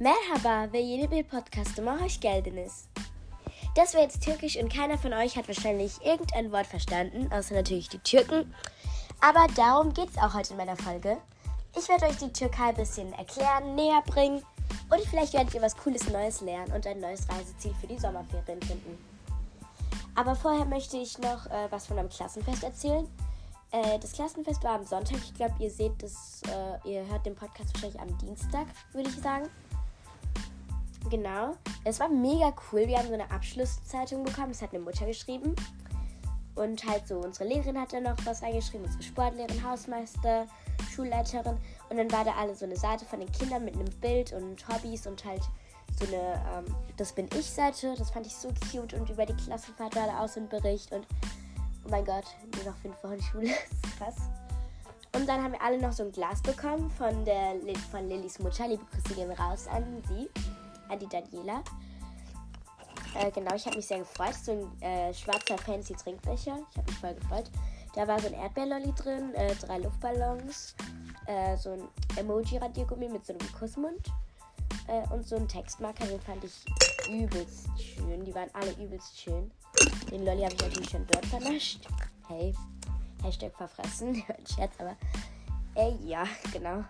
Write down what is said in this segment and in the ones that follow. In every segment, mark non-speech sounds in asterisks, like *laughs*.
Merhaba ve yeni bir podcastıma hoş geldiniz. Das war jetzt türkisch und keiner von euch hat wahrscheinlich irgendein Wort verstanden, außer natürlich die Türken. Aber darum geht es auch heute in meiner Folge. Ich werde euch die Türkei ein bisschen erklären, näher bringen und vielleicht werdet ihr was Cooles Neues lernen und ein neues Reiseziel für die Sommerferien finden. Aber vorher möchte ich noch äh, was von einem Klassenfest erzählen. Äh, das Klassenfest war am Sonntag. Ich glaube, ihr seht das, äh, ihr hört den Podcast wahrscheinlich am Dienstag, würde ich sagen. Genau. Es war mega cool. Wir haben so eine Abschlusszeitung bekommen. Das hat eine Mutter geschrieben. Und halt so, unsere Lehrerin hat da noch was reingeschrieben, unsere Sportlehrerin, Hausmeister, Schulleiterin. Und dann war da alle so eine Seite von den Kindern mit einem Bild und Hobbys und halt so eine ähm, Das bin ich Seite. Das fand ich so cute. Und über die Klassenfahrt war da auch so ein Bericht. Und oh mein Gott, nur noch fünf Wochen Schule. *laughs* krass. Und dann haben wir alle noch so ein Glas bekommen von, der, von Lillys Mutter. Liebe Grüße gehen raus an sie an die Daniela. Äh, genau, ich habe mich sehr gefreut. So ein äh, schwarzer fancy Trinkbecher. Ich habe mich voll gefreut. Da war so ein Erdbeerlolli drin, äh, drei Luftballons, äh, so ein Emoji-Radiergummi mit so einem Kussmund äh, und so ein Textmarker. Den fand ich übelst schön. Die waren alle übelst schön. Den Lolli habe ich natürlich schon dort vernascht. Hey, Hashtag verfressen. *laughs* Scherz, aber äh, ja, genau.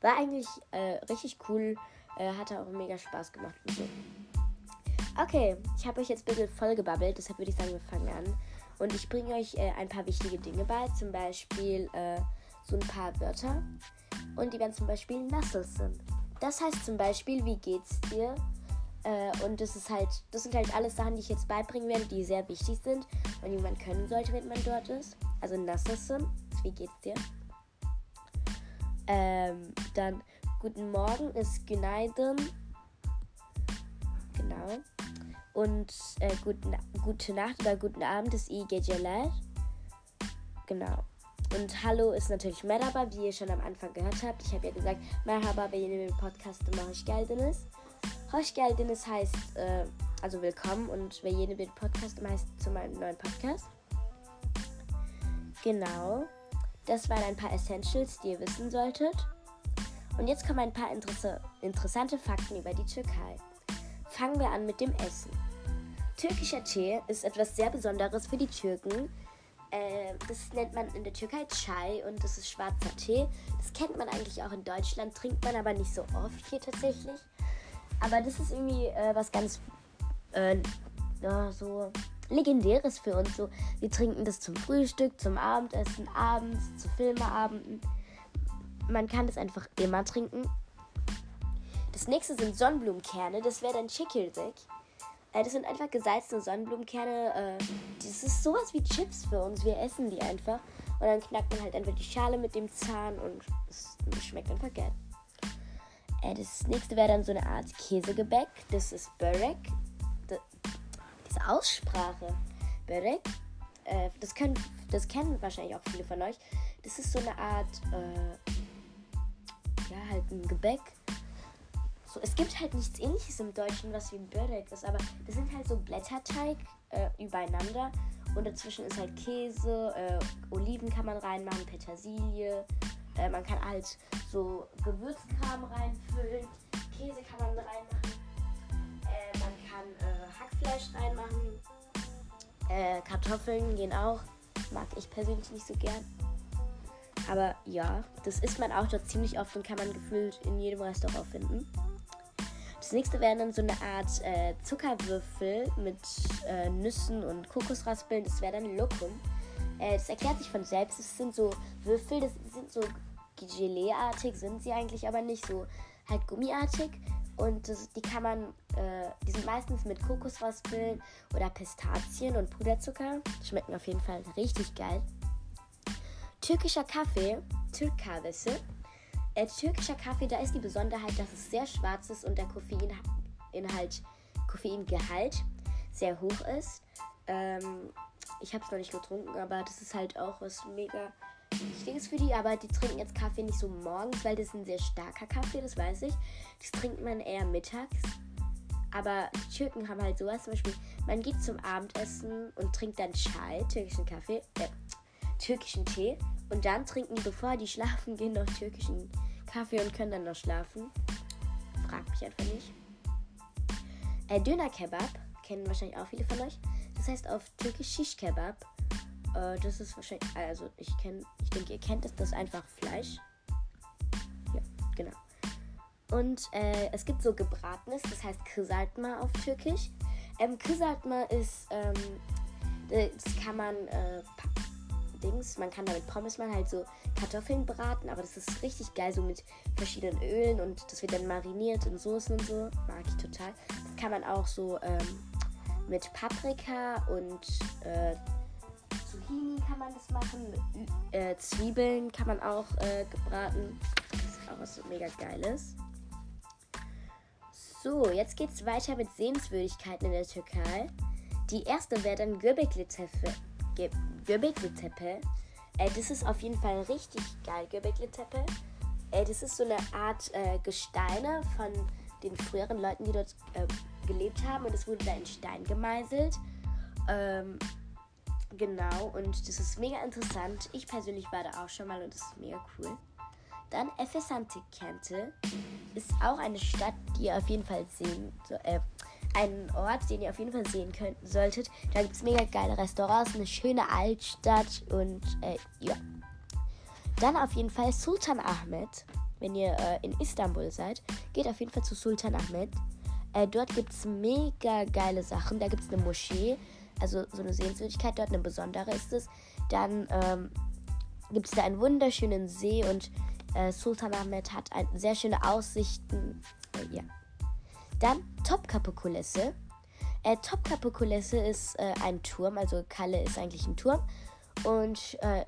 War eigentlich äh, richtig cool. Äh, hat auch mega Spaß gemacht so. Okay, ich habe euch jetzt ein bisschen voll gebabbelt, deshalb würde ich sagen, wir fangen an. Und ich bringe euch äh, ein paar wichtige Dinge bei, zum Beispiel äh, so ein paar Wörter. Und die werden zum Beispiel Nasselsen. Das heißt zum Beispiel, wie geht's dir? Äh, und das ist halt, das sind halt alles Sachen, die ich jetzt beibringen werde, die sehr wichtig sind und die man können sollte, wenn man dort ist. Also Nasselsen, wie geht's dir? Ähm, dann Guten Morgen ist Günaydın. Genau. Und äh, guten, gute Nacht oder guten Abend ist iyi geceler. Genau. Und Hallo ist natürlich Merhaba, wie ihr schon am Anfang gehört habt. Ich habe ja gesagt, Merhaba bei jedem Podcast immer Hoş geldiniz. Hoş geldiniz heißt, äh, also willkommen und bei jedem Podcast heißt zu meinem neuen Podcast. Genau. Das waren ein paar Essentials, die ihr wissen solltet. Und jetzt kommen ein paar interesse interessante Fakten über die Türkei. Fangen wir an mit dem Essen. Türkischer Tee ist etwas sehr Besonderes für die Türken. Äh, das nennt man in der Türkei Chai und das ist schwarzer Tee. Das kennt man eigentlich auch in Deutschland, trinkt man aber nicht so oft hier tatsächlich. Aber das ist irgendwie äh, was ganz äh, ja, so legendäres für uns. So, wir trinken das zum Frühstück, zum Abendessen, abends, zu Filmeabenden man kann das einfach immer trinken. Das nächste sind Sonnenblumenkerne. Das wäre dann Chikirdek. Äh, das sind einfach gesalzene Sonnenblumenkerne. Äh, das ist sowas wie Chips für uns. Wir essen die einfach. Und dann knackt man halt einfach die Schale mit dem Zahn und es schmeckt einfach geil. Äh, das nächste wäre dann so eine Art Käsegebäck. Das ist Börek. diese Aussprache. Börek. Das, können, das kennen wahrscheinlich auch viele von euch. Das ist so eine Art ja, halt ein Gebäck. So, es gibt halt nichts ähnliches im Deutschen, was wie ein Börek ist, aber das sind halt so Blätterteig äh, übereinander und dazwischen ist halt Käse, äh, Oliven kann man reinmachen, Petersilie, äh, man kann halt so Gewürzkram reinfüllen, Käse kann man reinmachen, äh, man kann äh, Hackfleisch reinmachen, äh, Kartoffeln gehen auch, mag ich persönlich nicht so gern. Aber ja, das isst man auch dort ziemlich oft und kann man gefühlt in jedem Restaurant finden. Das nächste wären dann so eine Art äh, Zuckerwürfel mit äh, Nüssen und Kokosraspeln. Das wäre dann Lokum. Äh, das erklärt sich von selbst. Das sind so Würfel, das sind so Gelee-artig, sind sie eigentlich aber nicht so halt gummiartig. Und das, die kann man, äh, die sind meistens mit Kokosraspeln oder Pistazien und Puderzucker. Schmecken auf jeden Fall richtig geil. Türkischer Kaffee, Türk Kahvesi. Äh, türkischer Kaffee, da ist die Besonderheit, dass es sehr schwarz ist und der Koffeininhalt, Koffeingehalt sehr hoch ist. Ähm, ich habe es noch nicht getrunken, aber das ist halt auch was mega Wichtiges für die. Aber die trinken jetzt Kaffee nicht so morgens, weil das ist ein sehr starker Kaffee, das weiß ich. Das trinkt man eher mittags. Aber die Türken haben halt sowas, zum Beispiel, man geht zum Abendessen und trinkt dann Chai, türkischen Kaffee, äh, türkischen Tee und dann trinken die, bevor die schlafen gehen, noch türkischen Kaffee und können dann noch schlafen. mich einfach nicht. Äh, Döner Kebab kennen wahrscheinlich auch viele von euch. Das heißt auf Türkisch Shish Kebab. Äh, das ist wahrscheinlich, also ich kenne, ich denke, ihr kennt es, das ist einfach Fleisch. Ja, genau. Und äh, es gibt so gebratenes, das heißt Kızartma auf Türkisch. Ähm, Kızartma ist, ähm, das kann man, äh, Dings, man kann damit Pommes machen, halt so Kartoffeln braten, aber das ist richtig geil, so mit verschiedenen Ölen und das wird dann mariniert in Soßen und so. Mag ich total. Das kann man auch so ähm, mit Paprika und äh, Zucchini kann man das machen. Äh, Zwiebeln kann man auch äh, gebraten. Das ist auch was so mega geiles. So, jetzt geht's weiter mit Sehenswürdigkeiten in der Türkei. Die erste wäre dann Göbekli Tepe. Göbekli Tepe. Äh, das ist auf jeden Fall richtig geil, Göbekli Tepe. Äh, das ist so eine Art äh, Gesteine von den früheren Leuten, die dort äh, gelebt haben. Und es wurde da in Stein gemeißelt. Ähm, genau, und das ist mega interessant. Ich persönlich war da auch schon mal und das ist mega cool. Dann Efesantik-Kente ist auch eine Stadt, die ihr auf jeden Fall sehen, so, äh, einen Ort, den ihr auf jeden Fall sehen könnt, solltet. Da gibt es mega geile Restaurants, eine schöne Altstadt und äh, ja. Dann auf jeden Fall Sultan Ahmed. Wenn ihr äh, in Istanbul seid, geht auf jeden Fall zu Sultan Ahmed. Äh, dort gibt es mega geile Sachen. Da gibt es eine Moschee, also so eine Sehenswürdigkeit dort, eine besondere ist es. Dann ähm, gibt es da einen wunderschönen See und äh, Sultan Ahmed hat ein, sehr schöne Aussichten. Äh, ja. Dann Topkapi-Kulisse. Äh, Topkapi-Kulisse ist äh, ein Turm, also Kalle ist eigentlich ein Turm. Und äh,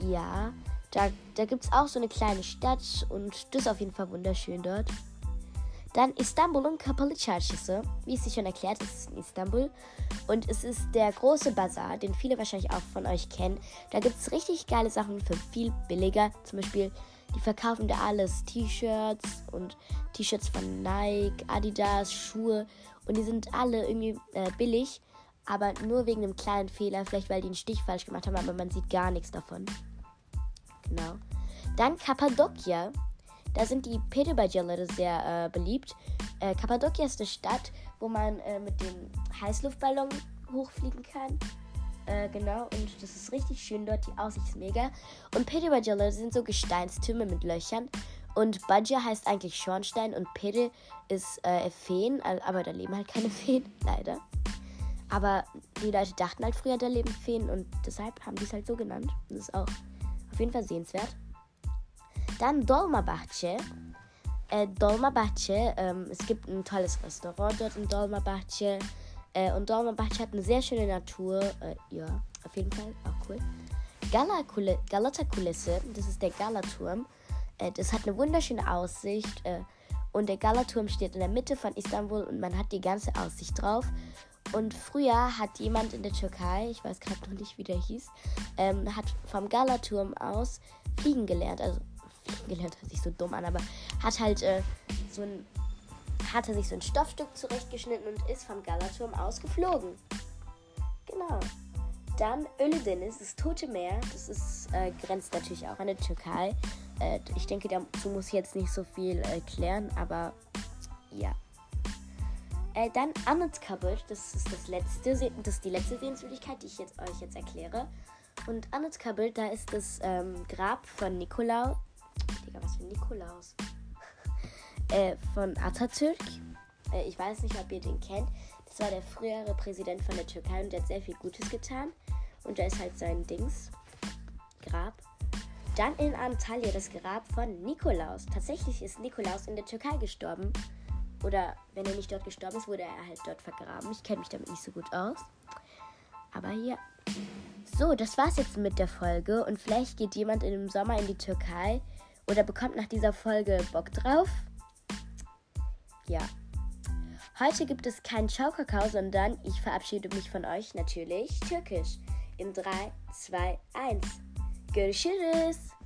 ja, da, da gibt es auch so eine kleine Stadt und das ist auf jeden Fall wunderschön dort. Dann Istanbul und Kapalı Çarşısı. Wie es sich schon erklärt, ist es in Istanbul. Und es ist der große Bazar, den viele wahrscheinlich auch von euch kennen. Da gibt es richtig geile Sachen für viel billiger. Zum Beispiel die verkaufen da alles. T-Shirts und T-Shirts von Nike, Adidas, Schuhe. Und die sind alle irgendwie äh, billig. Aber nur wegen einem kleinen Fehler. Vielleicht weil die einen Stich falsch gemacht haben. Aber man sieht gar nichts davon. Genau. Dann Kappadokia. Da sind die Pedobajelle sehr äh, beliebt. Äh, Kappadokia ist eine Stadt, wo man äh, mit dem Heißluftballon hochfliegen kann. Äh, genau, und das ist richtig schön dort. Die Aussicht ist mega. Und Pedibajala sind so Gesteinstürme mit Löchern. Und Baja heißt eigentlich Schornstein und Pede ist äh, Feen, aber da leben halt keine *laughs* Feen, leider. Aber die Leute dachten halt früher, da leben Feen und deshalb haben die es halt so genannt. Das ist auch auf jeden Fall sehenswert. Dann Dolmabahce. Äh, Dolmabahce, ähm, es gibt ein tolles Restaurant dort in Dolmabahce. Äh, und Dolmabahce hat eine sehr schöne Natur. Äh, ja, auf jeden Fall auch cool. Galata-Kulisse, das ist der Galaturm. Äh, das hat eine wunderschöne Aussicht. Äh, und der Galaturm steht in der Mitte von Istanbul und man hat die ganze Aussicht drauf. Und früher hat jemand in der Türkei, ich weiß gerade noch nicht, wie der hieß, ähm, hat vom Galaturm aus fliegen gelernt. Also fliegen gelernt hört sich so dumm an, aber hat halt äh, so ein hatte sich so ein Stoffstück zurechtgeschnitten und ist vom Galaturm aus geflogen. Genau. Dann Ölüdeniz, das Tote Meer. Das ist, äh, grenzt natürlich auch an die Türkei. Äh, ich denke, dazu muss ich jetzt nicht so viel erklären, äh, aber ja. Äh, dann Annetkabel, das ist das letzte, das ist die letzte Sehenswürdigkeit, die ich jetzt, euch jetzt erkläre. Und Annetkabel, da ist das ähm, Grab von Nikolaus. Digga, was für Nikolaus? Äh, von Atatürk. Äh, ich weiß nicht, ob ihr den kennt. Das war der frühere Präsident von der Türkei und der hat sehr viel Gutes getan. Und da ist halt sein Dings, Grab. Dann in Antalya das Grab von Nikolaus. Tatsächlich ist Nikolaus in der Türkei gestorben. Oder wenn er nicht dort gestorben ist, wurde er halt dort vergraben. Ich kenne mich damit nicht so gut aus. Aber ja. So, das war's jetzt mit der Folge. Und vielleicht geht jemand im Sommer in die Türkei oder bekommt nach dieser Folge Bock drauf ja. Heute gibt es keinen Ciao-Kakao, sondern ich verabschiede mich von euch natürlich türkisch. In 3, 2, 1. Görüşürüz.